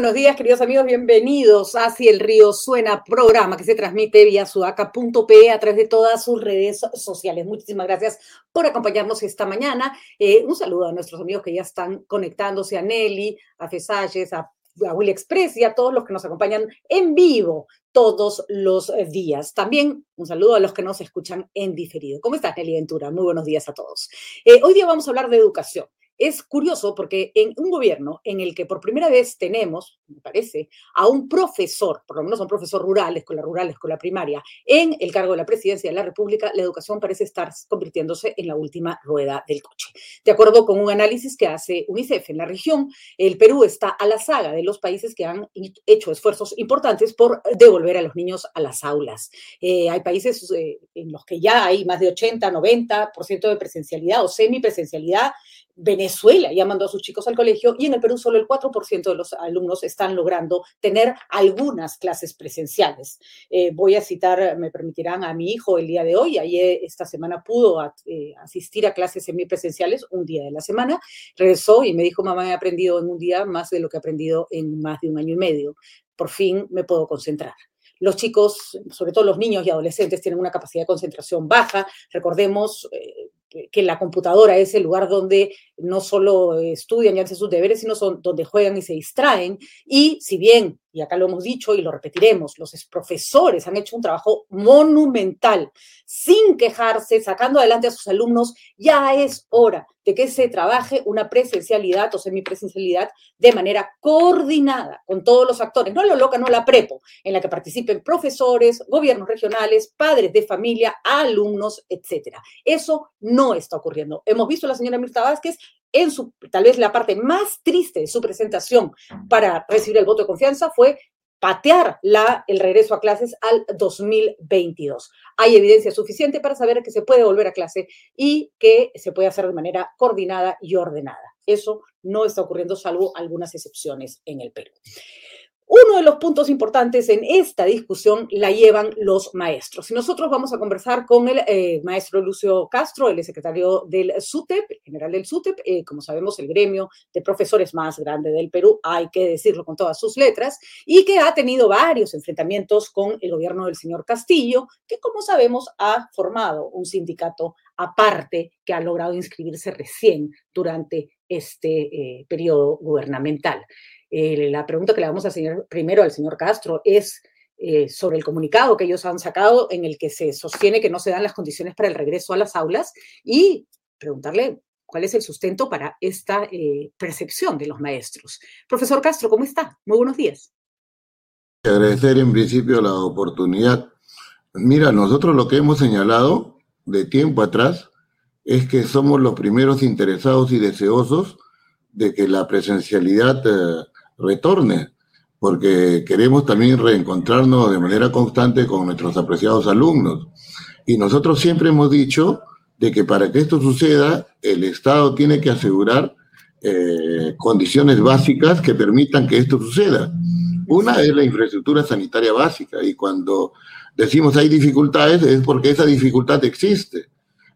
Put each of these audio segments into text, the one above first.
buenos días, queridos amigos. Bienvenidos a Si el Río Suena, programa que se transmite vía sudaca.pe a través de todas sus redes sociales. Muchísimas gracias por acompañarnos esta mañana. Eh, un saludo a nuestros amigos que ya están conectándose, a Nelly, a Fesalles, a, a Will Express y a todos los que nos acompañan en vivo todos los días. También un saludo a los que nos escuchan en diferido. ¿Cómo estás, Nelly Ventura? Muy buenos días a todos. Eh, hoy día vamos a hablar de educación. Es curioso porque en un gobierno en el que por primera vez tenemos, me parece, a un profesor, por lo menos a un profesor rural, escuela rural, escuela primaria, en el cargo de la presidencia de la República, la educación parece estar convirtiéndose en la última rueda del coche. De acuerdo con un análisis que hace UNICEF en la región, el Perú está a la saga de los países que han hecho esfuerzos importantes por devolver a los niños a las aulas. Eh, hay países eh, en los que ya hay más de 80, 90% de presencialidad o semipresencialidad Venezuela ya mandó a sus chicos al colegio y en el Perú solo el 4% de los alumnos están logrando tener algunas clases presenciales. Eh, voy a citar, me permitirán, a mi hijo el día de hoy. Ayer, esta semana, pudo eh, asistir a clases semipresenciales un día de la semana. Regresó y me dijo, mamá, he aprendido en un día más de lo que he aprendido en más de un año y medio. Por fin me puedo concentrar. Los chicos, sobre todo los niños y adolescentes, tienen una capacidad de concentración baja. Recordemos, eh, que la computadora es el lugar donde no solo estudian y hacen sus deberes, sino son donde juegan y se distraen. Y si bien, y acá lo hemos dicho y lo repetiremos, los profesores han hecho un trabajo monumental, sin quejarse, sacando adelante a sus alumnos, ya es hora de que se trabaje una presencialidad o semipresencialidad de manera coordinada con todos los actores, no lo loca, no la prepo, en la que participen profesores, gobiernos regionales, padres de familia, alumnos, etcétera. Eso no está ocurriendo. Hemos visto a la señora Mirta Vázquez en su, tal vez la parte más triste de su presentación para recibir el voto de confianza fue patear la, el regreso a clases al 2022. Hay evidencia suficiente para saber que se puede volver a clase y que se puede hacer de manera coordinada y ordenada. Eso no está ocurriendo salvo algunas excepciones en el Perú. Uno de los puntos importantes en esta discusión la llevan los maestros. Y nosotros vamos a conversar con el eh, maestro Lucio Castro, el secretario del SUTEP, el general del SUTEP, eh, como sabemos, el gremio de profesores más grande del Perú, hay que decirlo con todas sus letras, y que ha tenido varios enfrentamientos con el gobierno del señor Castillo, que como sabemos ha formado un sindicato aparte que ha logrado inscribirse recién durante este eh, periodo gubernamental. Eh, la pregunta que le vamos a hacer primero al señor Castro es eh, sobre el comunicado que ellos han sacado en el que se sostiene que no se dan las condiciones para el regreso a las aulas y preguntarle cuál es el sustento para esta eh, percepción de los maestros. Profesor Castro, ¿cómo está? Muy buenos días. Agradecer en principio la oportunidad. Mira, nosotros lo que hemos señalado de tiempo atrás es que somos los primeros interesados y deseosos de que la presencialidad retorne, porque queremos también reencontrarnos de manera constante con nuestros apreciados alumnos. Y nosotros siempre hemos dicho de que para que esto suceda, el Estado tiene que asegurar eh, condiciones básicas que permitan que esto suceda. Una es la infraestructura sanitaria básica y cuando decimos hay dificultades es porque esa dificultad existe.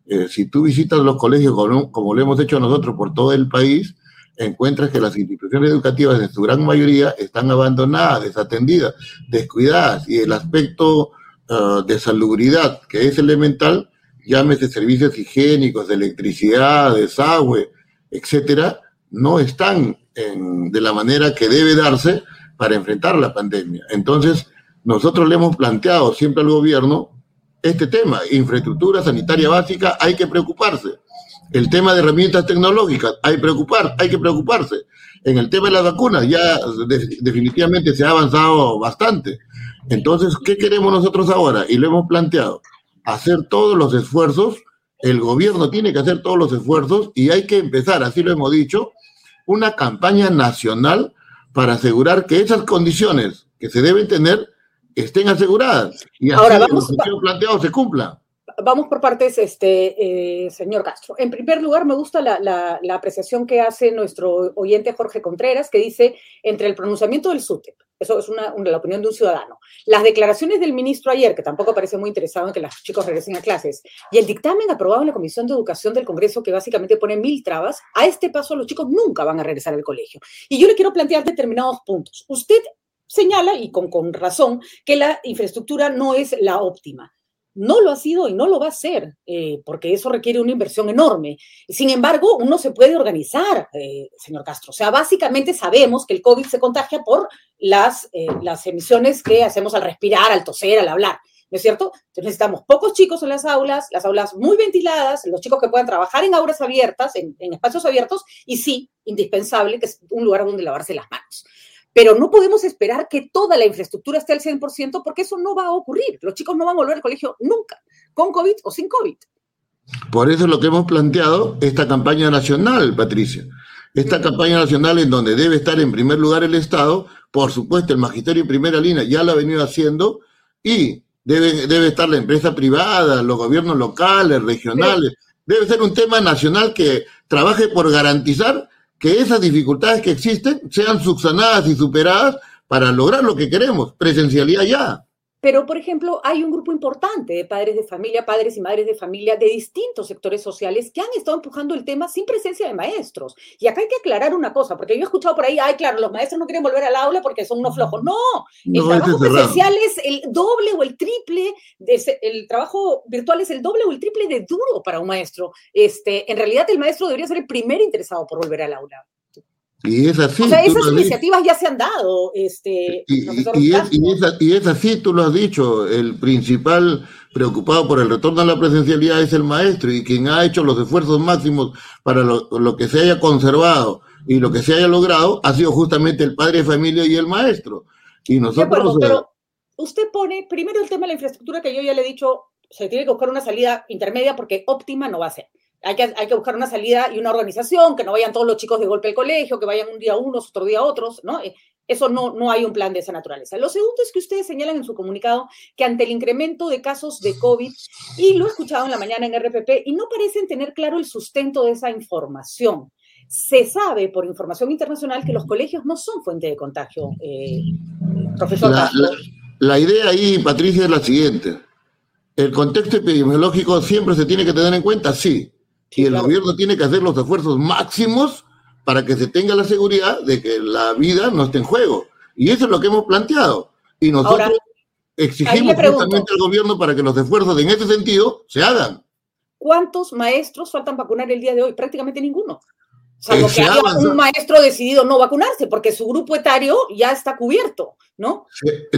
Eh, si tú visitas los colegios como, como, lo hemos hecho nosotros por todo el país, encuentras que las instituciones educativas en su gran mayoría están abandonadas, desatendidas, descuidadas y el aspecto uh, de salubridad, que es elemental, llámese servicios higiénicos, de electricidad, desagüe, etcétera, no están en, de la manera que debe darse para enfrentar la pandemia. Entonces, nosotros le hemos planteado siempre al gobierno este tema, infraestructura sanitaria básica, hay que preocuparse el tema de herramientas tecnológicas, hay, preocupar, hay que preocuparse. En el tema de las vacunas ya definitivamente se ha avanzado bastante. Entonces, ¿qué queremos nosotros ahora? Y lo hemos planteado, hacer todos los esfuerzos, el gobierno tiene que hacer todos los esfuerzos y hay que empezar, así lo hemos dicho, una campaña nacional para asegurar que esas condiciones que se deben tener estén aseguradas y así ahora vamos, los planteados se cumplan vamos por partes, este, eh, señor Castro. En primer lugar, me gusta la, apreciación que hace nuestro oyente Jorge Contreras, que dice, entre el pronunciamiento del SUTEP, eso es una, la opinión de un ciudadano, las declaraciones del ministro ayer, que tampoco parece muy interesado en que los chicos regresen a clases, y el dictamen aprobado en la Comisión de Educación del Congreso, que básicamente pone mil trabas, a este paso los chicos nunca van a regresar al colegio. Y yo le quiero plantear determinados puntos. Usted señala, y con, con razón, que la infraestructura no es la óptima. No lo ha sido y no lo va a ser, eh, porque eso requiere una inversión enorme. Sin embargo, uno se puede organizar, eh, señor Castro. O sea, básicamente sabemos que el COVID se contagia por las, eh, las emisiones que hacemos al respirar, al toser, al hablar. ¿No es cierto? Entonces necesitamos pocos chicos en las aulas, las aulas muy ventiladas, los chicos que puedan trabajar en aulas abiertas, en, en espacios abiertos, y sí, indispensable que es un lugar donde lavarse las manos pero no podemos esperar que toda la infraestructura esté al 100% porque eso no va a ocurrir. Los chicos no van a volver al colegio nunca, con COVID o sin COVID. Por eso es lo que hemos planteado esta campaña nacional, Patricia. Esta campaña nacional en donde debe estar en primer lugar el Estado, por supuesto el magisterio en primera línea ya lo ha venido haciendo y debe, debe estar la empresa privada, los gobiernos locales, regionales. Debe ser un tema nacional que trabaje por garantizar que esas dificultades que existen sean subsanadas y superadas para lograr lo que queremos, presencialidad ya. Pero, por ejemplo, hay un grupo importante de padres de familia, padres y madres de familia de distintos sectores sociales que han estado empujando el tema sin presencia de maestros. Y acá hay que aclarar una cosa, porque yo he escuchado por ahí, ay, claro, los maestros no quieren volver al aula porque son unos flojos. No, el trabajo presencial es el doble o el triple, de, el trabajo virtual es el doble o el triple de duro para un maestro. Este, en realidad, el maestro debería ser el primer interesado por volver al aula. Y es así. O sea, esas iniciativas ya se han dado. Este, y, es, así, tú lo has dicho, el principal preocupado por el retorno a la presencialidad es el maestro y quien ha hecho los esfuerzos máximos para lo, que se haya conservado y lo que se haya logrado ha sido justamente el padre de familia y el maestro. Y nosotros... pero usted pone primero el tema de la infraestructura que yo ya le he dicho, se tiene que buscar una salida intermedia porque óptima no va a ser hay que, buscar una salida y una organización, que no vayan todos los chicos de golpe al colegio, que vayan un día unos, otro día otros, ¿no? Eh, eso no, no hay un plan de esa naturaleza. Lo segundo es que ustedes señalan en su comunicado que ante el incremento de casos de COVID, y lo he escuchado en la mañana en RPP, y no parecen tener claro el sustento de esa información. Se sabe por información internacional que los colegios no son fuente de contagio, eh, profesor. La, la idea ahí, Patricia, es la siguiente. El contexto epidemiológico siempre se tiene que tener en cuenta, sí, y el gobierno tiene que hacer los esfuerzos máximos para que se tenga la seguridad de que la vida no esté en juego. Y eso es lo que hemos planteado. Y nosotros exigimos justamente al gobierno para que los esfuerzos en ese sentido se hagan. ¿Cuántos maestros faltan vacunar el día de hoy? Prácticamente ninguno. Salvo que haya un maestro decidido no vacunarse, porque su grupo etario ya está cubierto, ¿no?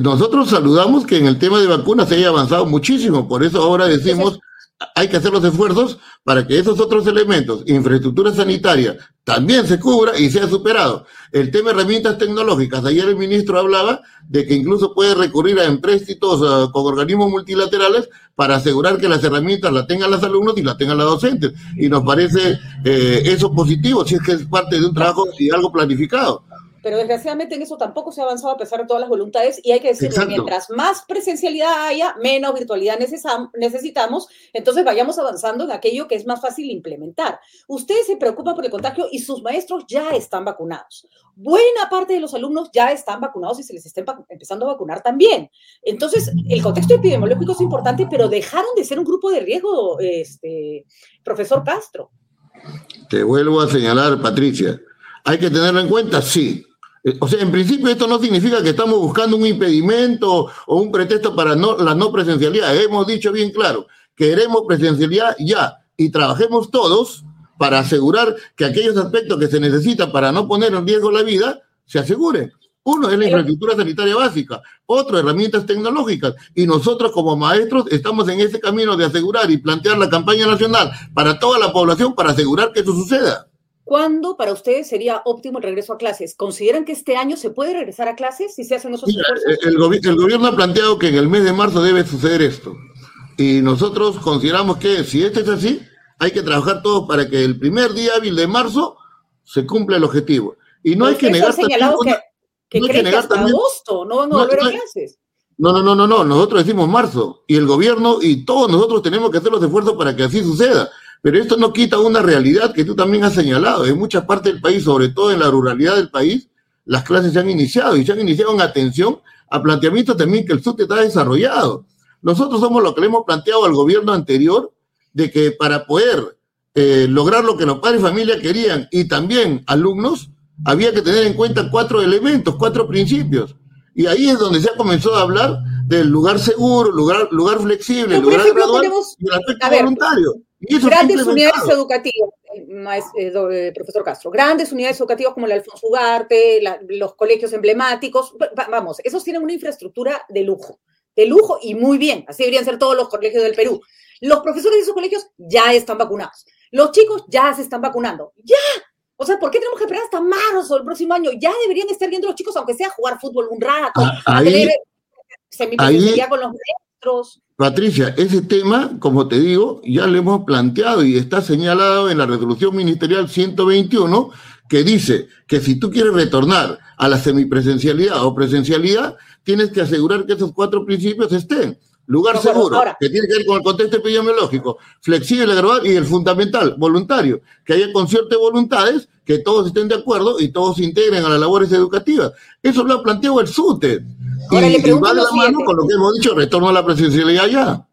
Nosotros saludamos que en el tema de vacunas se haya avanzado muchísimo, por eso ahora decimos hay que hacer los esfuerzos para que esos otros elementos, infraestructura sanitaria, también se cubra y sea superado. El tema de herramientas tecnológicas, ayer el ministro hablaba de que incluso puede recurrir a empréstitos uh, con organismos multilaterales para asegurar que las herramientas las tengan los alumnos y las tengan las docentes. Y nos parece eh, eso positivo, si es que es parte de un trabajo y algo planificado pero desgraciadamente en eso tampoco se ha avanzado a pesar de todas las voluntades y hay que decir que mientras más presencialidad haya, menos virtualidad necesitamos, entonces vayamos avanzando en aquello que es más fácil implementar. Ustedes se preocupan por el contagio y sus maestros ya están vacunados. Buena parte de los alumnos ya están vacunados y se les está empezando a vacunar también. Entonces, el contexto epidemiológico es importante, pero dejaron de ser un grupo de riesgo, este, profesor Castro. Te vuelvo a señalar, Patricia. ¿Hay que tenerlo en cuenta? Sí. Eh, o sea, en principio esto no significa que estamos buscando un impedimento o un pretexto para no, la no presencialidad. Hemos dicho bien claro, queremos presencialidad ya y trabajemos todos para asegurar que aquellos aspectos que se necesitan para no poner en riesgo la vida se aseguren. Uno es la infraestructura sanitaria básica, otro herramientas tecnológicas. Y nosotros como maestros estamos en ese camino de asegurar y plantear la campaña nacional para toda la población para asegurar que eso suceda. ¿Cuándo para ustedes sería óptimo el regreso a clases? ¿Consideran que este año se puede regresar a clases si se hacen esos esfuerzos? El, gobierno ha planteado que en el mes de marzo debe suceder esto. Y nosotros consideramos que si esto es así, hay que trabajar todos para que el primer día hábil de marzo se cumpla el objetivo. Y no hay que negar también... que, que, no que hasta agosto no van a volver a clases. No, no, no, no, no. Nosotros decimos marzo. Y el gobierno y todos nosotros tenemos que hacer los esfuerzos para que así suceda. Pero esto no quita una realidad que tú también has señalado. En muchas partes del país, sobre todo en la ruralidad del país, las clases se han iniciado y se han iniciado en atención a planteamientos también que el SUTE está desarrollado. Nosotros somos lo que le hemos planteado al gobierno anterior de que para poder eh, lograr lo que los padres y familia querían y también alumnos, había que tener en cuenta cuatro elementos, cuatro principios. Y ahí es donde se ha comenzado a hablar del lugar seguro, lugar, lugar flexible, lugar gradual y el aspecto voluntario. Grandes unidades educativas, eh, eh, profesor Castro, grandes unidades educativas como la Alfonso Ugarte, los colegios emblemáticos, vamos, esos tienen una infraestructura de lujo, de lujo y muy bien, así deberían ser todos los colegios del Perú. Los profesores de esos colegios ya están vacunados. Los chicos ya se están vacunando. ¡Ya! O sea, ¿por qué tenemos que esperar hasta marzo del próximo año? Ya deberían estar viendo los chicos, aunque sea jugar fútbol un rato, ah, ahí, a con los Patricia, ese tema, como te digo, ya lo hemos planteado y está señalado en la resolución ministerial 121, que dice que si tú quieres retornar a la semipresencialidad o presencialidad, tienes que asegurar que esos cuatro principios estén. Lugar seguro, que tiene que ver con el contexto epidemiológico, flexible, gradual y el fundamental, voluntario, que haya concierto de voluntades, que todos estén de acuerdo y todos se integren a las labores educativas. Eso lo ha planteado el SUTE. Ahora, y, le va la mano con lo que hemos dicho, retorno a la presencialidad ya.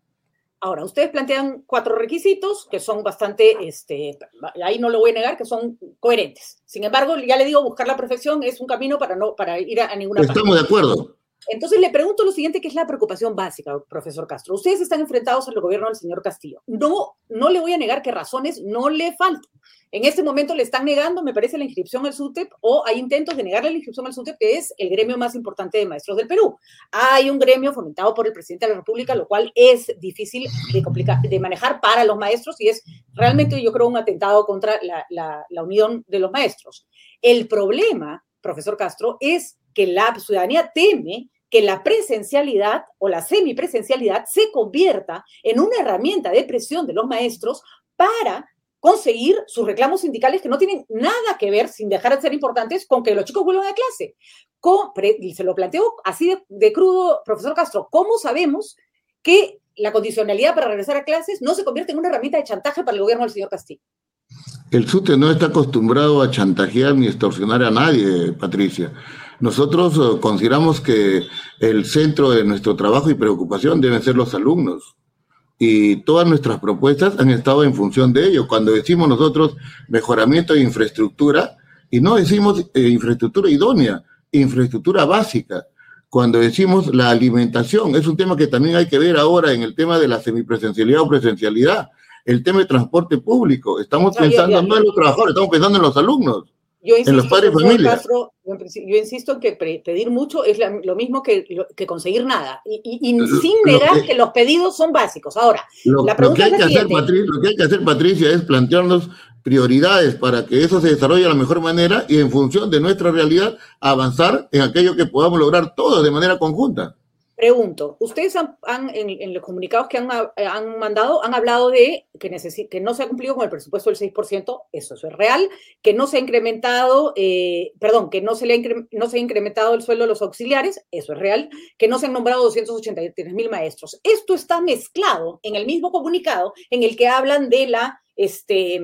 Ahora, ustedes plantean cuatro requisitos que son bastante, este, ahí no lo voy a negar, que son coherentes. Sin embargo, ya le digo, buscar la perfección es un camino para no para ir a, ninguna Estamos de acuerdo. Entonces le pregunto lo siguiente, que es la preocupación básica, profesor Castro. Ustedes están enfrentados al gobierno del señor Castillo. No, no le voy a negar que razones no le faltan. En este momento le están negando, me parece, la inscripción al SUTEP o hay intentos de negarle la inscripción al SUTEP, que es el gremio más importante de maestros del Perú. Hay un gremio fomentado por el presidente de la República, lo cual es difícil de, manejar para los maestros y es realmente, yo creo, un atentado contra la, la unión de los maestros. El problema, profesor Castro, es que la ciudadanía teme que la presencialidad o la semipresencialidad se convierta en una herramienta de presión de los maestros para conseguir sus reclamos sindicales que no tienen nada que ver, sin dejar de ser importantes, con que los chicos vuelvan a clase. Se lo planteo así de, de crudo, profesor Castro, ¿cómo sabemos que la condicionalidad para regresar a clases no se convierte en una herramienta de chantaje para el gobierno del señor Castillo? El SUTE no está acostumbrado a chantajear ni extorsionar a nadie, Patricia. Nosotros eh, consideramos que el centro de nuestro trabajo y preocupación deben ser los alumnos. Y todas nuestras propuestas han estado en función de ello. Cuando decimos nosotros mejoramiento de infraestructura, y no decimos eh, infraestructura idónea, infraestructura básica. Cuando decimos la alimentación, es un tema que también hay que ver ahora en el tema de la semipresencialidad o presencialidad. El tema de transporte público. Estamos pensando no en los trabajadores, estamos pensando en los alumnos. Yo insisto, en los padres yo insisto en que pedir mucho es lo mismo que, que conseguir nada. Y, sin negar que, los pedidos son básicos. Ahora, la pregunta lo que, hay que hacer, Patricia, lo que hay que hacer, Patricia, es plantearnos prioridades para que eso se desarrolle de la mejor manera y en función de nuestra realidad avanzar en aquello que podamos lograr todos de manera conjunta. Pregunto, ustedes han, en, los comunicados que han, han, mandado, han hablado de que, que no se ha cumplido con el presupuesto del 6%, eso, es real, que no se ha incrementado, eh, perdón, que no se, le ha no se ha incrementado el sueldo de los auxiliares, eso es real, que no se han nombrado 283 mil maestros. Esto está mezclado en el mismo comunicado en el que hablan de la, este,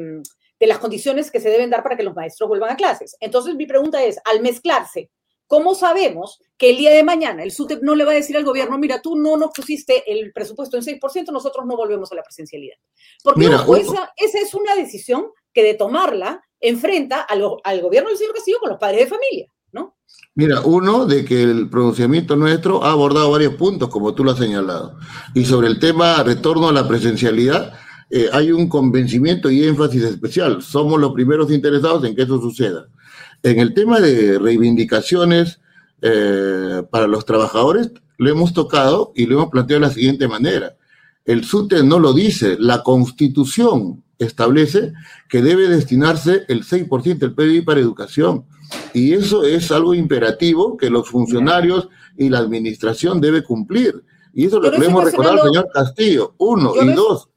de las condiciones que se deben dar para que los maestros vuelvan a clases. Entonces, mi pregunta es, al mezclarse ¿Cómo sabemos que el día de mañana el SUTEP no le va a decir al gobierno, mira, tú no nos pusiste el presupuesto en 6%, nosotros no volvemos a la presencialidad? Porque esa, es una decisión que de tomarla enfrenta al, al gobierno del señor Castillo con los padres de familia, ¿no? Mira, uno, de que el pronunciamiento nuestro ha abordado varios puntos, como tú lo has señalado. Y sobre el tema retorno a la presencialidad, eh, hay un convencimiento y énfasis especial. Somos los primeros interesados en que eso suceda. En el tema de reivindicaciones eh, para los trabajadores, lo hemos tocado y lo hemos planteado de la siguiente manera. El SUTE no lo dice, la Constitución establece que debe destinarse el 6% del PIB para educación. Y eso es algo imperativo que los funcionarios y la administración debe cumplir. Y eso lo queremos recordar al señor Castillo. Uno. Y dos,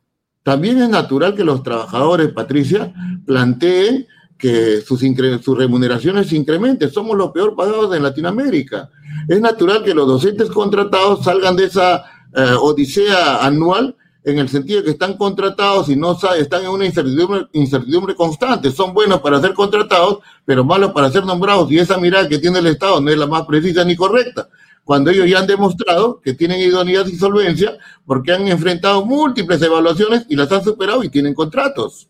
también es natural que los trabajadores, Patricia, planteen que sus, sus remuneraciones se incrementen. Somos los peor pagados de Latinoamérica. Es natural que los docentes contratados salgan de esa eh, odisea anual en el sentido de que están contratados y no están en una incertidumbre, incertidumbre constante. Son buenos para ser contratados, pero malos para ser nombrados. Y esa mirada que tiene el Estado no es la más precisa ni correcta. Cuando ellos ya han demostrado que tienen idoneidad y solvencia porque han enfrentado múltiples evaluaciones y las han superado y tienen contratos.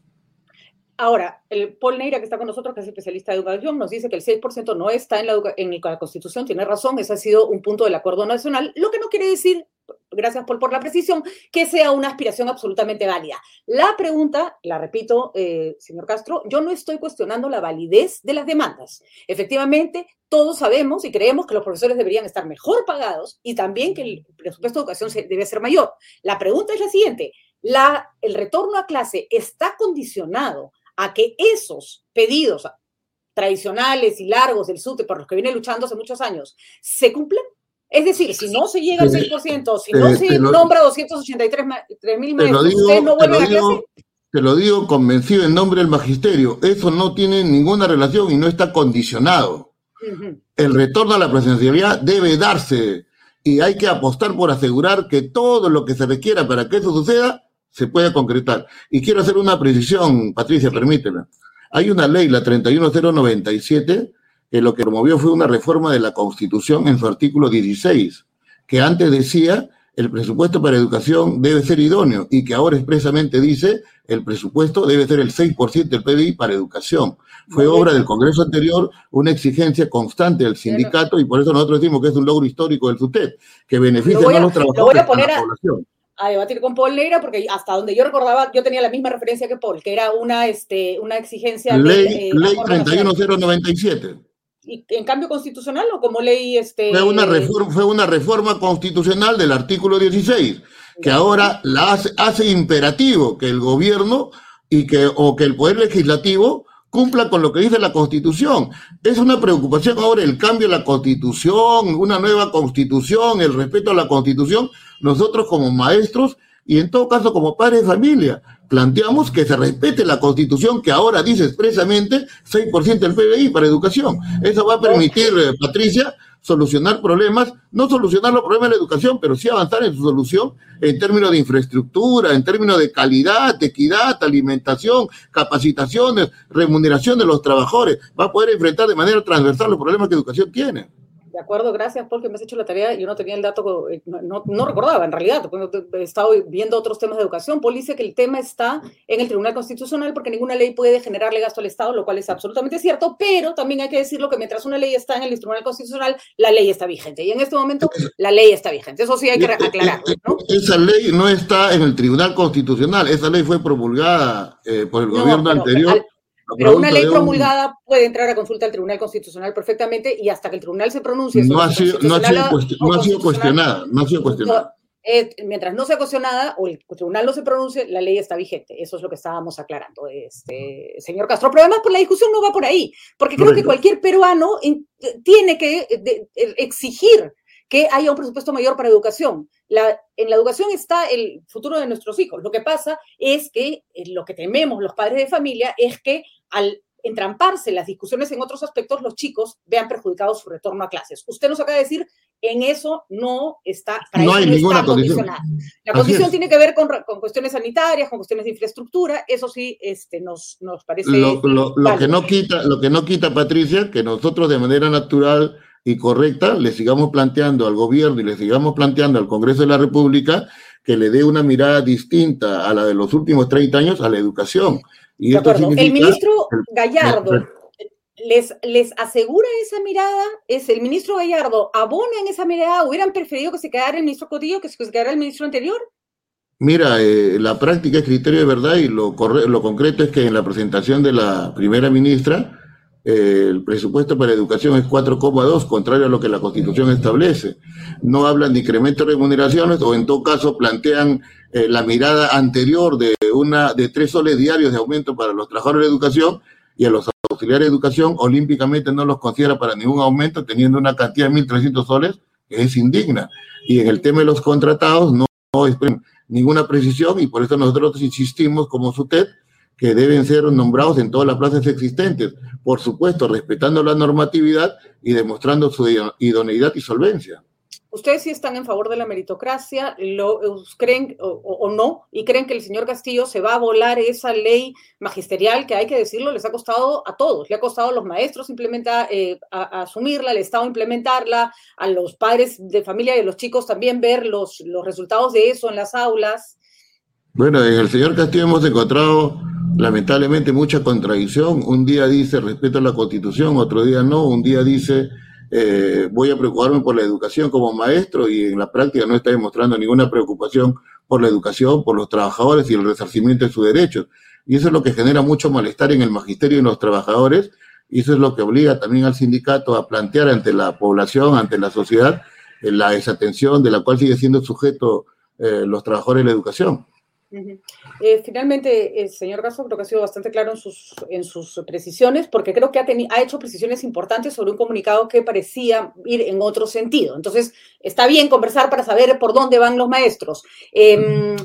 Ahora, el Paul Neira, que está con nosotros, que es especialista de educación, nos dice que el 6% no está en la, en la Constitución, tiene razón, ese ha sido un punto del acuerdo nacional, lo que no quiere decir, gracias Paul por la precisión, que sea una aspiración absolutamente válida. La pregunta, la repito, eh, señor Castro, yo no estoy cuestionando la validez de las demandas. Efectivamente, todos sabemos y creemos que los profesores deberían estar mejor pagados y también que el presupuesto de educación debe ser mayor. La pregunta es la siguiente, la, el retorno a clase está condicionado a que esos pedidos tradicionales y largos del SUTE por los que viene luchando hace muchos años se cumplen. Es decir, si no se llega al 6%, si no se nombra 283 mil maestros, ¿usted no vuelve a clase? Te lo digo convencido en nombre del magisterio, eso no tiene ninguna relación y no está condicionado. El retorno a la presencialidad debe darse y hay que apostar por asegurar que todo lo que se requiera para que eso suceda se puede concretar. Y quiero hacer una precisión, Patricia, permíteme. Hay una ley, la 31097, que lo que promovió fue una reforma de la Constitución en su artículo 16, que antes decía el presupuesto para educación debe ser idóneo y que ahora expresamente dice el presupuesto debe ser el 6% del PBI para educación. Fue obra del Congreso anterior una exigencia constante del sindicato y por eso nosotros decimos que es un logro histórico del SUTEP, que beneficia a, los trabajadores a la población a debatir con Paul Neira, porque hasta donde yo recordaba, yo tenía la misma referencia que Paul, que era una, este, una exigencia. Ley, de, eh, ley 31097. ¿Y en cambio constitucional o como ley? Este, fue, una reforma, fue una reforma constitucional del artículo 16, que ahora la hace, hace imperativo que el gobierno y que, o que el Poder Legislativo cumpla con lo que dice la Constitución. Es una preocupación ahora el cambio de la Constitución, una nueva Constitución, el respeto a la Constitución. Nosotros como maestros y en todo caso como padres de familia planteamos que se respete la Constitución que ahora dice expresamente 6% del PBI para educación. Eso va a permitir, eh, Patricia, solucionar problemas, no solucionar los problemas de la educación, pero sí avanzar en su solución en términos de infraestructura, en términos de calidad, equidad, alimentación, capacitaciones, remuneración de los trabajadores. Va a poder enfrentar de manera transversal los problemas que educación tiene. De acuerdo, gracias porque me has hecho la tarea. Yo no tenía el dato, eh, no, no, recordaba en realidad, he estado viendo otros temas de educación. Paul dice que el tema está en el Tribunal Constitucional porque ninguna ley puede generarle gasto al Estado, lo cual es absolutamente cierto, pero también hay que decirlo que mientras una ley está en el Tribunal Constitucional, la ley está vigente. Y en este momento la ley está vigente. Eso sí hay que aclararlo. ¿no? Esa ley no está en el Tribunal Constitucional, esa ley fue promulgada eh, por el gobierno anterior. Pero una ley promulgada puede entrar a consulta al Tribunal Constitucional perfectamente y hasta que el Tribunal se pronuncie. No ha sido, no ha sido, cuestionada, no ha sido cuestionada. mientras no sea cuestionada o el tribunal no se pronuncie, la ley está vigente. Eso es lo que estábamos aclarando, este, señor Castro. Pero además, pues, la discusión no va por ahí, porque creo que cualquier peruano tiene que exigir que haya un presupuesto mayor para educación. La, en la educación está el futuro de nuestros hijos. Lo que pasa es que eh, lo que tememos los padres de familia es que al entramparse las discusiones en otros aspectos, los chicos vean perjudicado su retorno a clases. Usted nos acaba de decir, en eso no está, no hay ninguna condición. La condición tiene que ver con, con, cuestiones sanitarias, con cuestiones de infraestructura, eso sí este, nos, nos parece... Lo, lo, que no quita, lo que no quita, Patricia, que nosotros de manera natural y correcta le sigamos planteando al gobierno y le sigamos planteando al Congreso de la República que le dé una mirada distinta a la de los últimos 30 años a la educación. Y el ministro Gallardo les, les asegura esa mirada, es el ministro Gallardo abona en esa mirada, hubieran preferido que se quedara el ministro Cotillo que se quedara el ministro anterior. Mira, eh, la práctica es criterio de verdad y lo, lo concreto es que en la presentación de la primera ministra, el presupuesto para educación es 4,2, contrario a lo que la Constitución establece. No hablan de incremento de remuneraciones o en todo caso plantean eh, la mirada anterior de una de tres soles diarios de aumento para los trabajadores de educación y a los auxiliares de educación olímpicamente no los considera para ningún aumento, teniendo una cantidad de 1.300 soles que es indigna. Y en el tema de los contratados no, no ninguna precisión y por eso nosotros insistimos como SUTEP que deben ser nombrados en todas las plazas existentes, por supuesto, respetando la normatividad y demostrando su idoneidad y solvencia. ¿Ustedes sí están en favor de la meritocracia? ¿Lo creen o, no? ¿Y creen que el señor Castillo se va a volar esa ley magisterial que hay que decirlo, les ha costado a todos? Le ha costado a los maestros implementar, eh, asumirla, al Estado implementarla, a los padres de familia y a los chicos también ver los, los resultados de eso en las aulas. Bueno, en el señor Castillo hemos encontrado lamentablemente mucha contradicción. Un día dice respeto a la Constitución, otro día no, un día dice eh, voy a preocuparme por la educación como maestro y en la práctica no está demostrando ninguna preocupación por la educación, por los trabajadores y el resarcimiento de sus derechos. Y eso es lo que genera mucho malestar en el magisterio y en los trabajadores, y eso es lo que obliga también al sindicato a plantear ante la población, ante la sociedad, eh, la desatención de la cual sigue siendo sujeto eh, los trabajadores de la educación. Eh, finalmente, el señor Gaso creo que ha sido bastante claro en sus, en sus precisiones, porque creo que ha, ha hecho precisiones importantes sobre un comunicado que parecía ir en otro sentido. Entonces, está bien conversar para saber por dónde van los maestros. Em,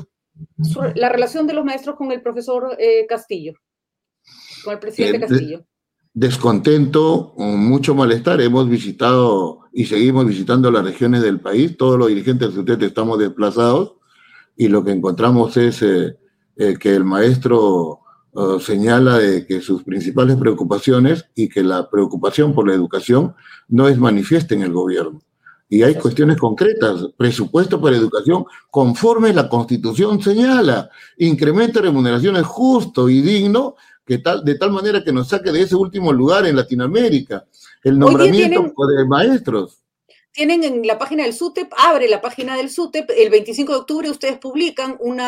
la relación de los maestros con el profesor eh, Castillo, con el presidente eh, Castillo. Descontento, mucho malestar. Hemos visitado y seguimos visitando las regiones del país. Todos los dirigentes de ustedes estamos desplazados y lo que encontramos es eh, que el maestro eh, señala de que sus principales preocupaciones y que la preocupación por la educación no es manifiesta en el gobierno. Y hay cuestiones concretas, presupuesto para educación conforme la constitución señala, incremento de remuneraciones justo y digno, que tal, de tal manera que nos saque de ese último lugar en Latinoamérica, el nombramiento de maestros tienen en la página del SUTEP, abre la página del SUTEP, el 25 de octubre ustedes publican un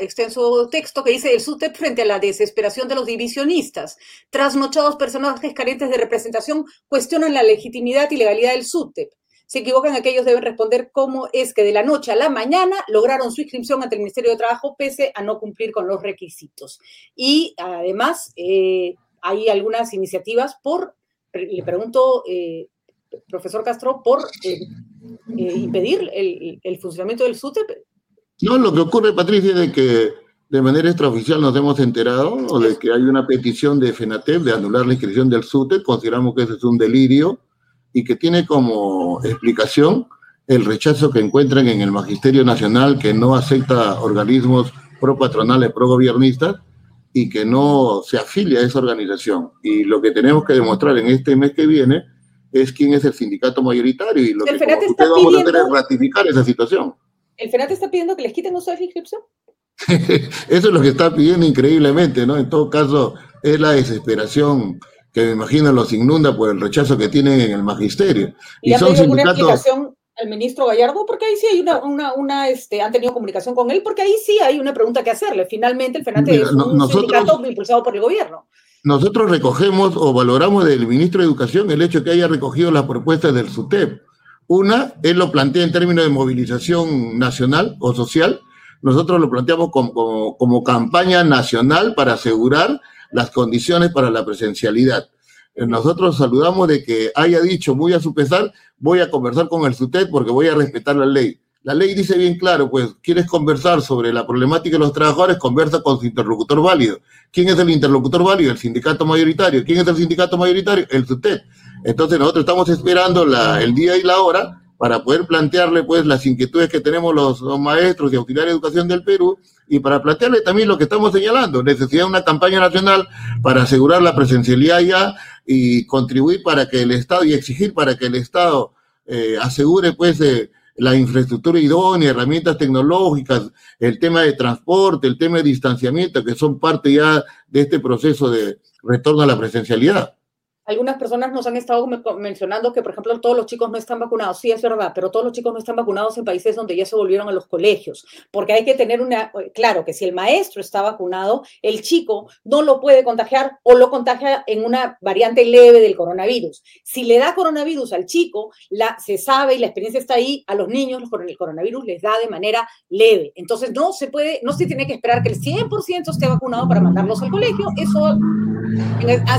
extenso texto que dice el SUTEP frente a la desesperación de los divisionistas. Trasnochados personajes carentes de representación cuestionan la legitimidad y legalidad del SUTEP. Se equivocan aquellos deben responder cómo es que de la noche a la mañana lograron su inscripción ante el Ministerio de Trabajo pese a no cumplir con los requisitos. Y además eh, hay algunas iniciativas por, le pregunto, eh, profesor Castro, por eh, eh, impedir el, funcionamiento del SUTEP? No, lo que ocurre, Patricia, es de que de manera extraoficial nos hemos enterado de que hay una petición de FENATEP de anular la inscripción del SUTEP, consideramos que ese es un delirio y que tiene como explicación el rechazo que encuentran en el Magisterio Nacional que no acepta organismos pro patronales, pro gobiernistas y que no se afilia a esa organización. Y lo que tenemos que demostrar en este mes que viene es quién es el sindicato mayoritario y lo que usted vamos a hacer es ratificar esa situación. ¿El FENAT está pidiendo que les quiten ustedes la inscripción? Eso es lo que está pidiendo increíblemente, ¿no? En todo caso, es la desesperación que me imagino los inunda por el rechazo que tienen en el magisterio. ¿Y, son sindicatos... explicación al ministro Gallardo? Porque ahí sí hay una, una, una, este, han tenido comunicación con él, porque ahí sí hay una pregunta que hacerle. Finalmente, el FENAT es un sindicato impulsado por el gobierno. Nosotros recogemos o valoramos del ministro de Educación el hecho de que haya recogido las propuestas del SUTEP. Una, él lo plantea en términos de movilización nacional o social. Nosotros lo planteamos como, como, campaña nacional para asegurar las condiciones para la presencialidad. Nosotros saludamos de que haya dicho, muy a su pesar, voy a conversar con el SUTEP porque voy a respetar la ley. La ley dice bien claro, pues, quieres conversar sobre la problemática de los trabajadores, conversa con su interlocutor válido. ¿Quién es el interlocutor válido? El sindicato mayoritario. ¿Quién es el sindicato mayoritario? El SUTEP. Entonces nosotros estamos esperando el día y la hora para poder plantearle pues las inquietudes que tenemos los, maestros y auxiliares de educación del Perú y para plantearle también lo que estamos señalando, necesidad de una campaña nacional para asegurar la presencialidad ya y contribuir para que el Estado y exigir para que el Estado eh, asegure pues eh, la infraestructura idónea, herramientas tecnológicas, el tema de transporte, el tema de distanciamiento, que son parte ya de este proceso de retorno a la presencialidad. Algunas personas nos han estado mencionando que, por ejemplo, todos los chicos no están vacunados. Sí, es verdad, pero todos los chicos no están vacunados en países donde ya se volvieron a los colegios. Porque hay que tener una, claro, que si el maestro está vacunado, el chico no lo puede contagiar o lo contagia en una variante leve del coronavirus. Si le da coronavirus al chico, la, se sabe y la experiencia está ahí, a los niños el coronavirus les da de manera leve. Entonces, no se puede, no se tiene que esperar que el 100% esté vacunado para mandarlos al colegio. Eso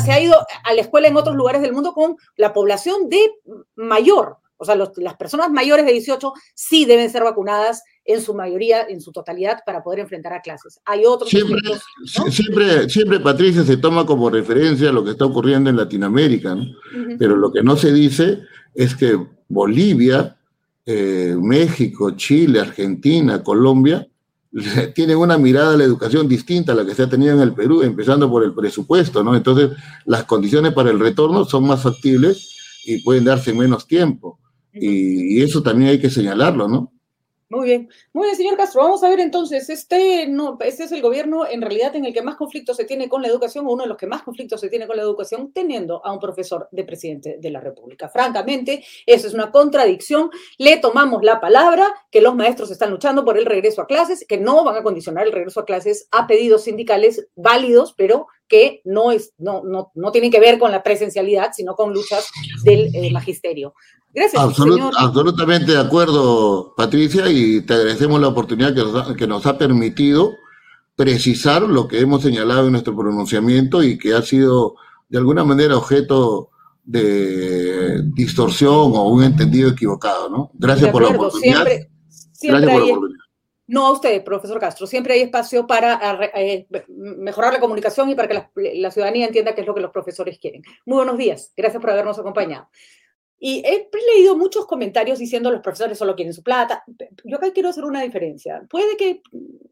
se ha ido a la escuela en otros lugares del mundo con la población de mayor. O sea, las personas mayores de 18 sí deben ser vacunadas en su mayoría, en su totalidad, para poder enfrentar a clases. Hay otros siempre, siempre, siempre Patricia se toma como referencia lo que está ocurriendo en Latinoamérica, ¿no? Pero lo que no se dice es que Bolivia, eh, México, Chile, Argentina, Colombia, tienen una mirada a la educación distinta a la que se ha tenido en el Perú, empezando por el presupuesto, ¿no? Entonces, las condiciones para el retorno son más factibles y pueden darse en menos tiempo. y, eso también hay que señalarlo, ¿no? Muy bien, muy bien, señor Castro. Vamos a ver entonces, este, no, este es el gobierno en realidad en el que más conflictos se tiene con la educación, uno de los que más conflictos se tiene con la educación, teniendo a un profesor de presidente de la República. Francamente, eso es una contradicción. Le tomamos la palabra que los maestros están luchando por el regreso a clases, que no van a condicionar el regreso a clases a pedidos sindicales válidos, pero que no, es, no, no, no tienen que ver con la presencialidad, sino con luchas del eh, magisterio. Gracias. Absolutamente de acuerdo, Patricia, y te agradecemos la oportunidad que nos, ha, que nos ha permitido precisar lo que hemos señalado en nuestro pronunciamiento y que ha sido de alguna manera objeto de distorsión o un entendido equivocado, ¿no? Gracias por la oportunidad. Siempre, siempre Gracias por la oportunidad. No a usted, profesor Castro. Siempre hay espacio para eh, mejorar la comunicación y para que la, la, ciudadanía entienda qué es lo que los profesores quieren. Muy buenos días. Gracias por habernos acompañado. Y he leído muchos comentarios diciendo los profesores solo quieren su plata. Yo acá quiero hacer una diferencia. Puede que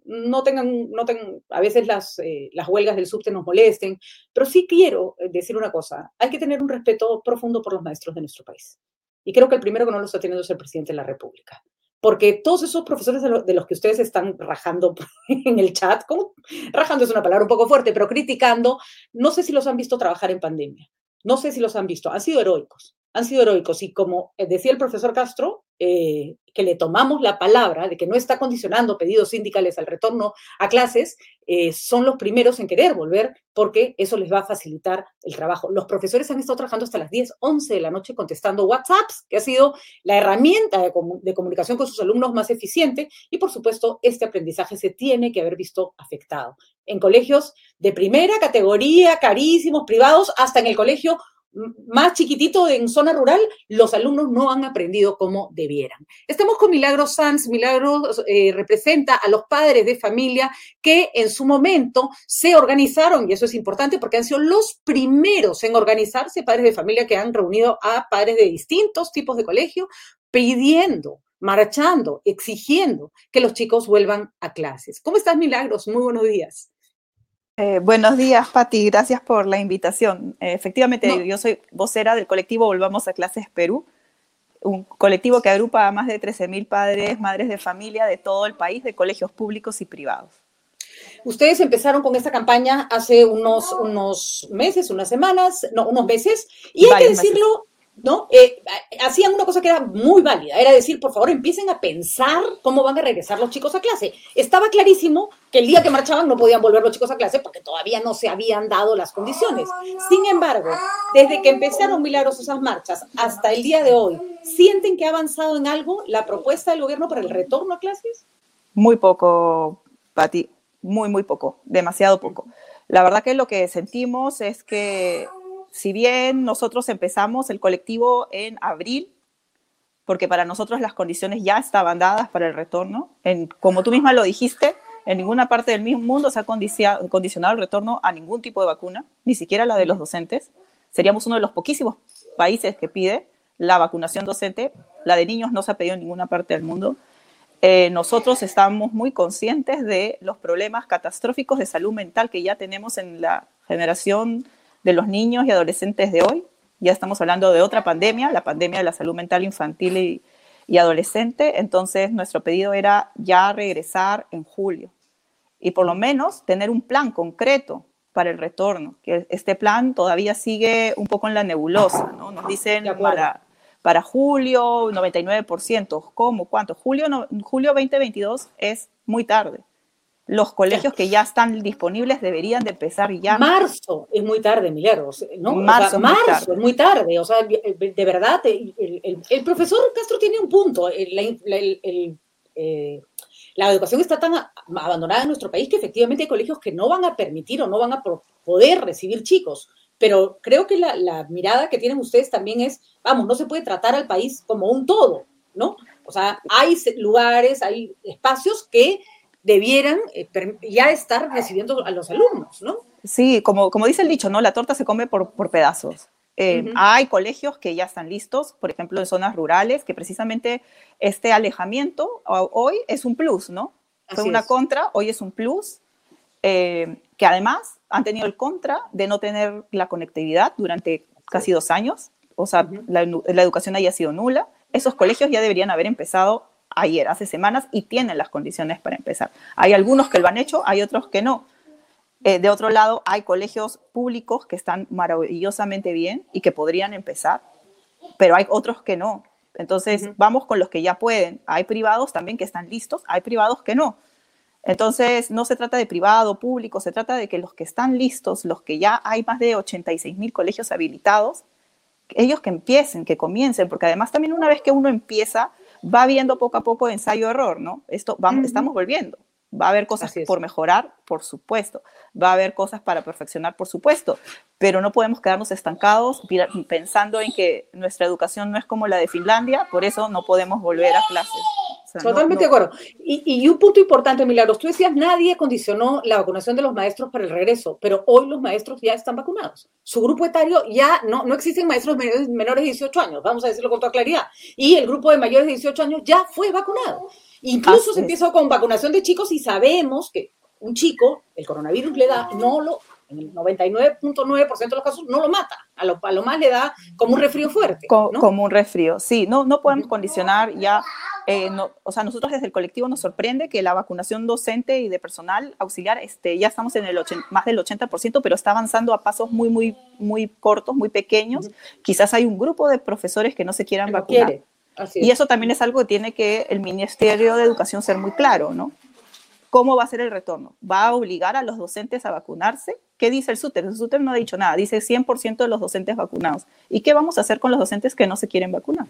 no tengan, no tengan a veces las, eh, las huelgas del subte nos molesten, pero sí quiero eh, decir una cosa. Hay que tener un respeto profundo por los maestros de nuestro país. Y creo que el primero que no lo está teniendo es el presidente de la República. Porque todos esos profesores de, los que ustedes están rajando en el chat, como rajando es una palabra un poco fuerte, pero criticando, no sé si los han visto trabajar en pandemia. No sé si los han visto. Han sido heroicos han sido heroicos y como eh, decía el profesor Castro, eh, que le tomamos la palabra de que no está condicionando pedidos sindicales al retorno a clases, eh, son los primeros en querer volver porque eso les va a facilitar el trabajo. Los profesores han estado trabajando hasta las 10, 11 de la noche contestando WhatsApps, que ha sido la herramienta de, de comunicación con sus alumnos más eficiente y por supuesto este aprendizaje se tiene que haber visto afectado en colegios de primera categoría, carísimos, privados, hasta en el colegio más chiquitito en zona rural, los alumnos no han aprendido como debieran. Estamos con Milagros Sanz. Milagros eh, representa a los padres de familia que en su momento se organizaron, y eso es importante porque han sido los primeros en organizarse, padres de familia que han reunido a padres de distintos tipos de colegio, pidiendo marchando, exigiendo que los chicos vuelvan a clases. ¿Cómo estás, Milagros? Muy buenos días. Eh, buenos días, Pati. Gracias por la invitación. Eh, efectivamente, yo soy vocera del colectivo Volvamos a Clases Perú, un colectivo que agrupa a más de 13.000 padres, madres de familia de todo el país, de colegios públicos y privados. Ustedes empezaron con esta campaña hace unos, unos meses, unas semanas, no, unos meses, y hay que decirlo, ¿no? Eh, hacían una cosa que era muy válida, era decir, por favor, empiecen a pensar cómo van a regresar los chicos a clase. Estaba clarísimo que el día que marchaban no podían volver los chicos a clase porque todavía no se habían dado las condiciones. Sin embargo, desde que empezaron Milagros esas marchas hasta el día de hoy, ¿sienten que ha avanzado en algo la propuesta del gobierno para el retorno a clases? Muy poco, Pati, muy, muy poco, demasiado poco. La verdad que lo que sentimos es que si bien nosotros empezamos el colectivo en abril, porque para nosotros las condiciones ya estaban dadas para el retorno, como tú misma lo dijiste, en ninguna parte del mundo se ha condicionado el retorno a ningún tipo de vacuna, ni siquiera la de los docentes. Seríamos uno de los poquísimos países que pide la vacunación docente. La de niños no se ha pedido en ninguna parte del mundo. Eh, nosotros estamos muy conscientes de los problemas catastróficos de salud mental que ya tenemos en la generación de los niños y adolescentes de hoy. Ya estamos hablando de otra pandemia, la pandemia de la salud mental infantil y, y adolescente. Entonces, nuestro pedido era ya regresar en julio y por lo menos tener un plan concreto para el retorno, que este plan todavía sigue un poco en la nebulosa, ¿no? Nos dicen para, para julio 99%, ¿cómo? ¿Cuánto? Julio, no, julio 2022 es muy tarde los colegios que ya están disponibles deberían de empezar ya. Marzo es muy tarde, Milagros, ¿no? Marzo, marzo es muy tarde. O sea, de verdad, el, profesor Castro tiene un punto. Eh, la educación está tan abandonada en nuestro país que efectivamente hay colegios que no van a permitir o no van a poder recibir chicos. Pero creo que la, la mirada que tienen ustedes también es, vamos, no se puede tratar al país como un todo, ¿no? O sea, hay lugares, hay espacios que debieran eh, ya estar recibiendo a los alumnos, ¿no? Sí, como, como dice el dicho, ¿no? La torta se come por, por pedazos. Eh, hay colegios que ya están listos, por ejemplo, en zonas rurales, que precisamente este alejamiento hoy es un plus, ¿no? Fue una contra, hoy es un plus, eh, que además han tenido el contra de no tener la conectividad durante casi dos años, o sea, la, la educación haya sido nula. Esos colegios ya deberían haber empezado ayer, hace semanas, y tienen las condiciones para empezar. Hay algunos que lo han hecho, hay otros que no. Eh, de otro lado, hay colegios públicos que están maravillosamente bien y que podrían empezar, pero hay otros que no. Entonces, vamos con los que ya pueden. Hay privados también que están listos, hay privados que no. Entonces, no se trata de privado, público, se trata de que los que están listos, los que ya hay más de 86 mil colegios habilitados, ellos que empiecen, que comiencen, porque además también una vez que uno empieza, va viendo poco a poco ensayo-error, ¿no? Esto vamos, estamos volviendo. Va a haber cosas por mejorar, por supuesto. Va a haber cosas para perfeccionar, por supuesto. Pero no podemos quedarnos estancados pensando en que nuestra educación no es como la de Finlandia, por eso no podemos volver a clases. Totalmente de acuerdo. Y, y, un punto importante, Milagros, tú decías, nadie condicionó la vacunación de los maestros para el regreso, pero hoy los maestros ya están vacunados. Su grupo etario ya no, no existen maestros menores, menores de 18 años, vamos a decirlo con toda claridad. Y el grupo de mayores de 18 años ya fue vacunado. Incluso se empieza con vacunación de chicos y sabemos que un chico, el coronavirus le da, no lo, en el 99.9% de los casos, no lo mata. A lo, a lo, más le da como un resfrío fuerte. Como un resfrío, sí. No, no podemos condicionar ya. Eh, no, o sea, nosotros desde el colectivo nos sorprende que la vacunación docente y de personal auxiliar, este, ya estamos en el más del 80%, pero está avanzando a pasos muy, muy, muy cortos, muy pequeños. Quizás hay un grupo de profesores que no se quieran vacunar y eso también es algo que tiene que el Ministerio de Educación ser muy claro, ¿no? ¿Cómo va a ser el retorno? ¿Va a obligar a los docentes a vacunarse? ¿Qué dice el SUTER? El SUTER no ha dicho nada, dice 100% de los docentes vacunados. ¿Y qué vamos a hacer con los docentes que no se quieren vacunar?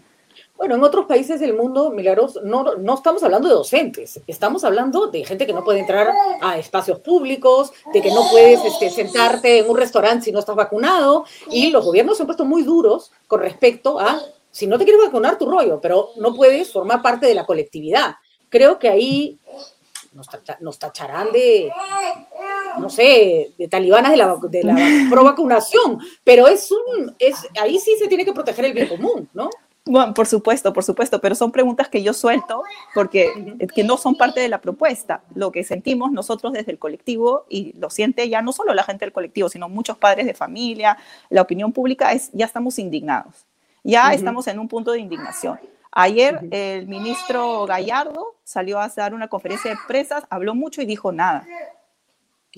Bueno, en otros países del mundo, Milagros, no, no estamos hablando de docentes, estamos hablando de gente que no puede entrar a espacios públicos, de que no puedes este, sentarte en un restaurante si no estás vacunado, y los gobiernos se han puesto muy duros con respecto a si no te quieres vacunar, tu rollo, pero no puedes formar parte de la colectividad. Creo que ahí nos, tacharán de, no sé, de talibanas de la, de la pro vacunación, pero es un, es, ahí sí se tiene que proteger el bien común, ¿no? Bueno, por supuesto, por supuesto, pero son preguntas que yo suelto porque que no son parte de la propuesta. Lo que sentimos nosotros desde el colectivo y lo siente ya no solo la gente del colectivo, sino muchos padres de familia, la opinión pública es ya estamos indignados. Ya estamos en un punto de indignación. Ayer el ministro Gallardo salió a dar una conferencia de presas, habló mucho y dijo nada.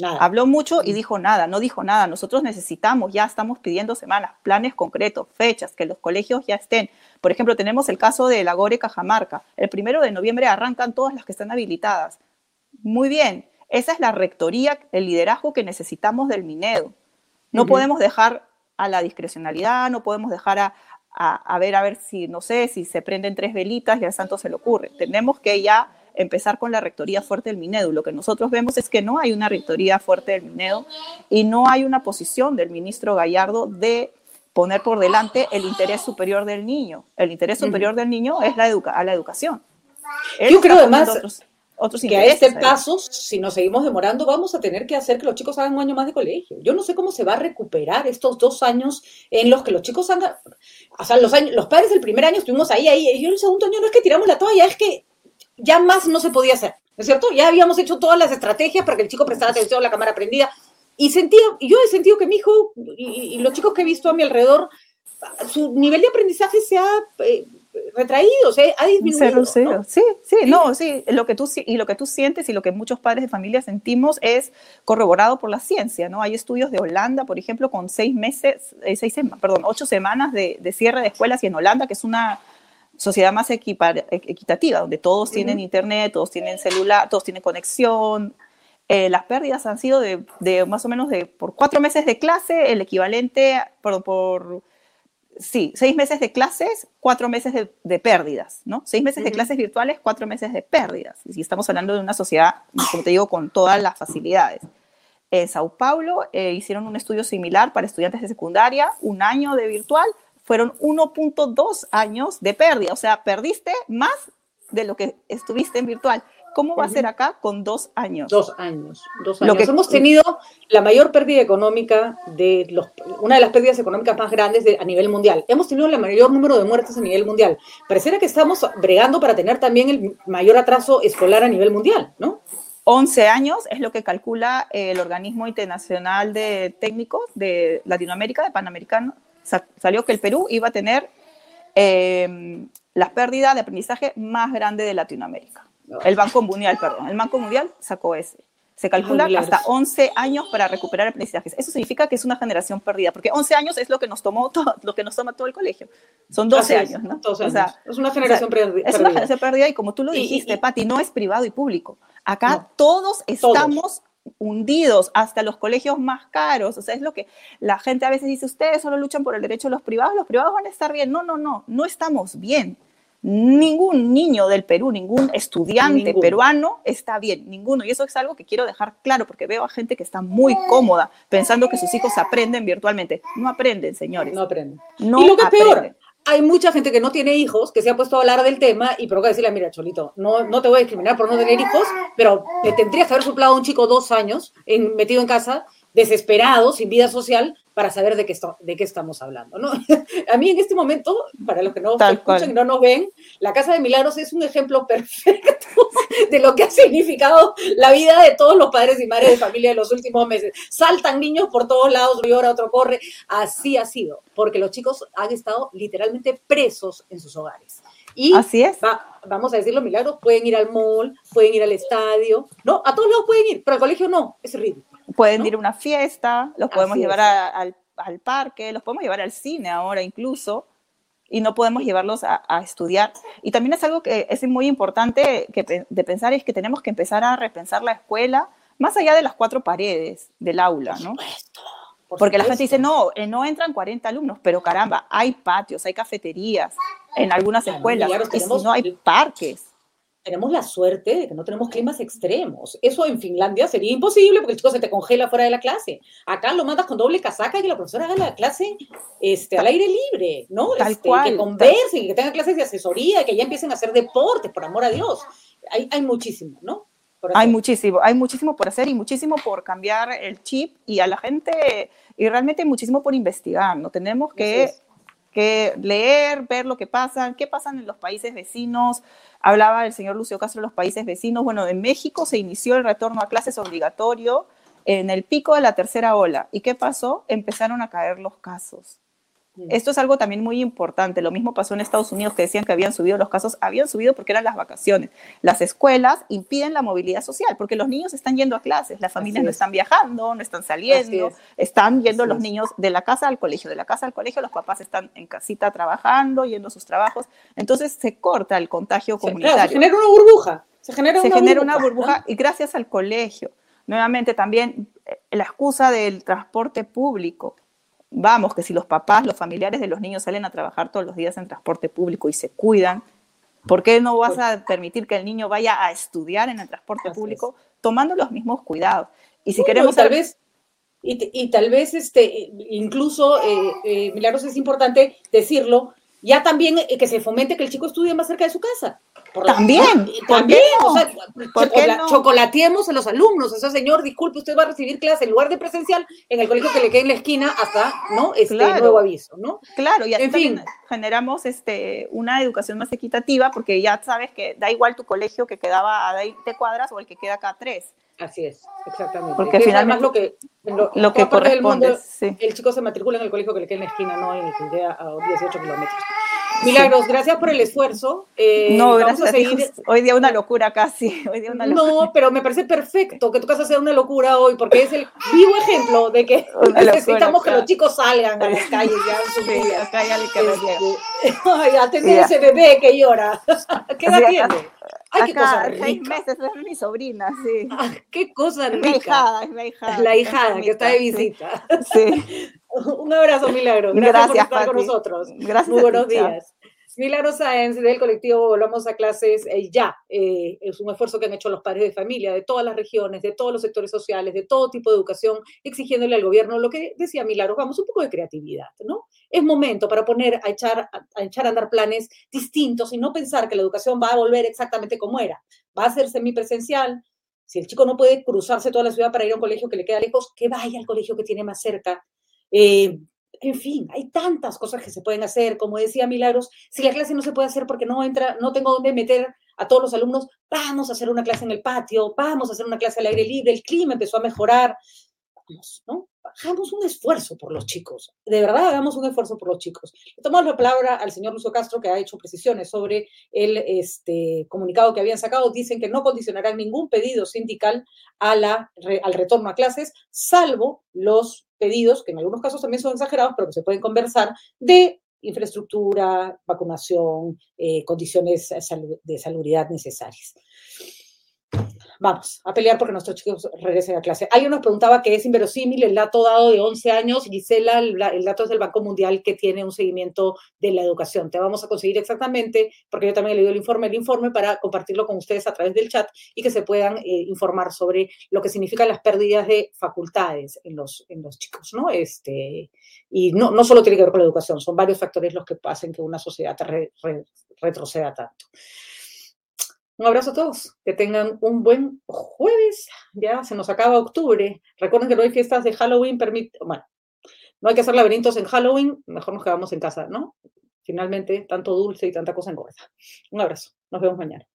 Habló mucho y dijo nada, no dijo nada. Nosotros necesitamos, ya estamos pidiendo semanas, planes concretos, fechas, que los colegios ya estén. Por ejemplo, tenemos el caso de la Gore Cajamarca. El primero de noviembre arrancan todas las que están habilitadas. Muy bien, esa es la rectoría, el liderazgo que necesitamos del Minedo. No podemos dejar a la discrecionalidad, no podemos dejar a, a, ver, a ver si, no sé, si se prenden tres velitas y al santo se le ocurre. Tenemos que ya empezar con la rectoría fuerte del Minedo. Lo que nosotros vemos es que no hay una rectoría fuerte del Minedo y no hay una posición del ministro Gallardo de poner por delante el interés superior del niño. El interés superior del niño es la educa a la educación. Yo creo además que a este paso, si nos seguimos demorando, vamos a tener que hacer que los chicos hagan un año más de colegio. Yo no sé cómo se va a recuperar estos dos años en los que los chicos hagan, o sea, los, años, los padres del primer año estuvimos ahí, ahí, y el segundo año no es que tiramos la toalla, es que ya más no se podía hacer, ¿no es cierto? Ya habíamos hecho todas las estrategias para que el chico prestara atención, la cámara prendida, y sentía, y yo he sentido que mi hijo y, los chicos que he visto a mi alrededor, su nivel de aprendizaje se ha eh, retraídos, ¿eh? ha disminuido. Sí, sí, no, sí, lo que tú, y lo que tú sientes y lo que muchos padres de familia sentimos es corroborado por la ciencia, ¿no? Hay estudios de Holanda, por ejemplo, con seis meses, eh, seis, perdón, ocho semanas de, cierre de escuelas y en Holanda, que es una sociedad más equitativa, donde todos tienen internet, todos tienen celular, todos tienen conexión, eh, las pérdidas han sido de, de, más o menos de por cuatro meses de clase, el equivalente por, por sí, seis meses de clases, cuatro meses de, pérdidas, ¿no? Seis meses de clases virtuales, cuatro meses de pérdidas. Y estamos hablando de una sociedad, como te digo, con todas las facilidades. En Sao Paulo eh, hicieron un estudio similar para estudiantes de secundaria, un año de virtual, fueron 1.2 años de pérdida, o sea, perdiste más de lo que estuviste en virtual. ¿Cómo va a ser acá con dos años? Dos años, dos años. Lo que, Hemos tenido la mayor pérdida económica de los, una de las pérdidas económicas más grandes a nivel mundial. Hemos tenido el mayor número de muertes a nivel mundial. Pareciera que estamos bregando para tener también el mayor atraso escolar a nivel mundial, ¿no? 11 años es lo que calcula el organismo internacional de técnicos de Latinoamérica, de Panamericano. Salió que el Perú iba a tener eh, las pérdidas de aprendizaje más grande de Latinoamérica. El Banco Mundial, perdón. El Banco Mundial sacó ese. Se calcula hasta 11 años para recuperar aprendizajes. Eso significa que es una generación perdida, porque 11 años es lo que nos tomó todo, lo que nos toma todo el colegio. Son 12 años, ¿no? O sea, es una generación perdida. Es una generación perdida y como tú lo dijiste, Patti, no es privado y público. Acá todos estamos hundidos, hasta los colegios más caros. O sea, es lo que la gente a veces dice, ustedes solo luchan por el derecho de los privados, los privados van a estar bien. No, no, no, no estamos bien. Ningún niño del Perú, ningún estudiante peruano está bien, ninguno. Y eso es algo que quiero dejar claro porque veo a gente que está muy cómoda pensando que sus hijos aprenden virtualmente. No aprenden, señores. No aprenden. No y lo que es peor, hay mucha gente que no tiene hijos, que se ha puesto a hablar del tema y provoca decirle, mira, Cholito, no, no te voy a discriminar por no tener hijos, pero te tendrías que haber suplado a un chico dos años en, metido en casa desesperado, sin vida social, para saber de qué, de qué estamos hablando. ¿no? A mí en este momento, para los que no escuchan y no nos ven, la Casa de Milagros es un ejemplo perfecto de lo que ha significado la vida de todos los padres y madres de familia en los últimos meses. Saltan niños por todos lados, llora, otro corre. Así ha sido, porque los chicos han estado literalmente presos en sus hogares. Y Así es. vamos a decirlo, milagros, pueden ir al mall, pueden ir al estadio, ¿no? A todos lados pueden ir, pero al colegio no, es ridículo. Pueden ir a una fiesta, los podemos llevar al, parque, los podemos llevar al cine ahora incluso, y no podemos llevarlos a, estudiar. Y también es algo que es muy importante que, de pensar, es que tenemos que empezar a repensar la escuela más allá de las cuatro paredes del aula, ¿no? Porque la gente dice, no, eh, no entran 40 alumnos, pero caramba, hay patios, hay cafeterías en algunas escuelas, y si no hay parques tenemos la suerte de que no tenemos climas extremos. Eso en Finlandia sería imposible porque el chico se te congela fuera de la clase. Acá lo mandas con doble casaca y que la profesora haga la clase este, al aire libre, ¿no? Tal este, cual, que conversen, que tengan clases de asesoría, que ya empiecen a hacer deportes, por amor a Dios. Hay, hay muchísimo, ¿no? Hay muchísimo, hay muchísimo por hacer y muchísimo por cambiar el chip y a la gente, y realmente muchísimo por investigar, ¿no? Tenemos que que leer, ver lo que pasa, qué pasa en los países vecinos. Hablaba el señor Lucio Castro de los países vecinos. Bueno, en México se inició el retorno a clases obligatorio en el pico de la tercera ola. ¿Y qué pasó? Empezaron a caer los casos. Esto es algo también muy importante. Lo mismo pasó en Estados Unidos, que decían que habían subido los casos. Habían subido porque eran las vacaciones. Las escuelas impiden la movilidad social porque los niños están yendo a clases, las familias no están viajando, no están saliendo, están yendo los niños de la casa al colegio, de la casa al colegio, los papás están en casita trabajando, yendo a sus trabajos. Entonces se corta el contagio comunitario. se genera una burbuja. Se genera, una, genera burbuja, una burbuja y gracias al colegio. Nuevamente también eh, la excusa del transporte público vamos, que si los papás, los familiares de los niños salen a trabajar todos los días en transporte público y se cuidan, ¿por qué no vas a permitir que el niño vaya a estudiar en el transporte público tomando los mismos cuidados? Y si queremos... tal vez, y, tal vez este, incluso, eh, eh, Milagros, es importante decirlo, ya también eh, que se fomente que el chico estudie más cerca de su casa. También, también, o sea, chocolateemos a los alumnos. O sea, señor, disculpe, usted va a recibir clase en lugar de presencial en el colegio que le quede en la esquina hasta, ¿no? Este nuevo aviso, ¿no? Claro, y en fin. generamos este, una educación más equitativa porque ya sabes que da igual tu colegio que quedaba a 20 cuadras o el que queda acá a 3. Así es, exactamente. Porque finalmente lo que, lo, que corresponde, el chico se matricula en el colegio que le queda en la esquina, no en el que queda a 18 kilómetros. Milagros, gracias por el esfuerzo. Eh, no, gracias a, seguir... Hoy día una locura casi. Hoy día una locura. No, pero me parece perfecto que tú vas a hacer una locura hoy, porque es el vivo ejemplo de que necesitamos que los chicos salgan a las calles ya en sí, acá ya le queda este, Ay, atender ese bebé que llora. ¿Qué edad tiene? Ay, qué cosa rica. seis meses, es mi sobrina, sí. Ah, qué cosa rica. La hijada, es la hijada. La hijada que está de visita. Sí. Un abrazo, Milagro. Gracias, por estar con nosotros. Gracias. Muy buenos días. Milagro Sáenz del colectivo Volvamos a Clases eh, ya. Eh, es un esfuerzo que han hecho los padres de familia de todas las regiones, de todos los sectores sociales, de todo tipo de educación, exigiéndole al gobierno lo que decía Milagros, vamos, un poco de creatividad, ¿no? Es momento para poner a echar, a echar a andar planes distintos y no pensar que la educación va a volver exactamente como era. Va a ser semipresencial. Si el chico no puede cruzarse toda la ciudad para ir a un colegio que le queda lejos, que vaya al colegio que tiene más cerca. Eh, en fin, hay tantas cosas que se pueden hacer. Como decía Milagros, si la clase no se puede hacer porque no entra, no tengo dónde meter a todos los alumnos, vamos a hacer una clase en el patio, vamos a hacer una clase al aire libre, el clima empezó a mejorar. Vamos, ¿no? Hagamos un esfuerzo por los chicos. De verdad, hagamos un esfuerzo por los chicos. Tomamos la palabra al señor Lucio Castro, que ha hecho precisiones sobre el este, comunicado que habían sacado. Dicen que no condicionarán ningún pedido sindical a la, al retorno a clases, salvo los pedidos, que en algunos casos también son exagerados, pero que se pueden conversar, de infraestructura, vacunación, eh, condiciones de salubridad necesarias vamos a pelear porque nuestros chicos regresen a clase. Alguien nos preguntaba que es inverosímil el dato dado de 11 años. Gisela, el, dato es del Banco Mundial que tiene un seguimiento de la educación. Te vamos a conseguir exactamente, porque yo también he leído el informe, el informe para compartirlo con ustedes a través del chat y que se puedan eh, informar sobre lo que significan las pérdidas de facultades en los, en los chicos, ¿no? Este, y no, no solo tiene que ver con la educación, son varios factores los que hacen que una sociedad retroceda tanto. Un abrazo a todos, que tengan un buen jueves. Ya se nos acaba octubre. Recuerden que no hay fiestas de Halloween, permite, bueno, no hay que hacer laberintos en Halloween, mejor nos quedamos en casa, ¿no? Finalmente, tanto dulce y tanta cosa engorda. Un abrazo, nos vemos mañana.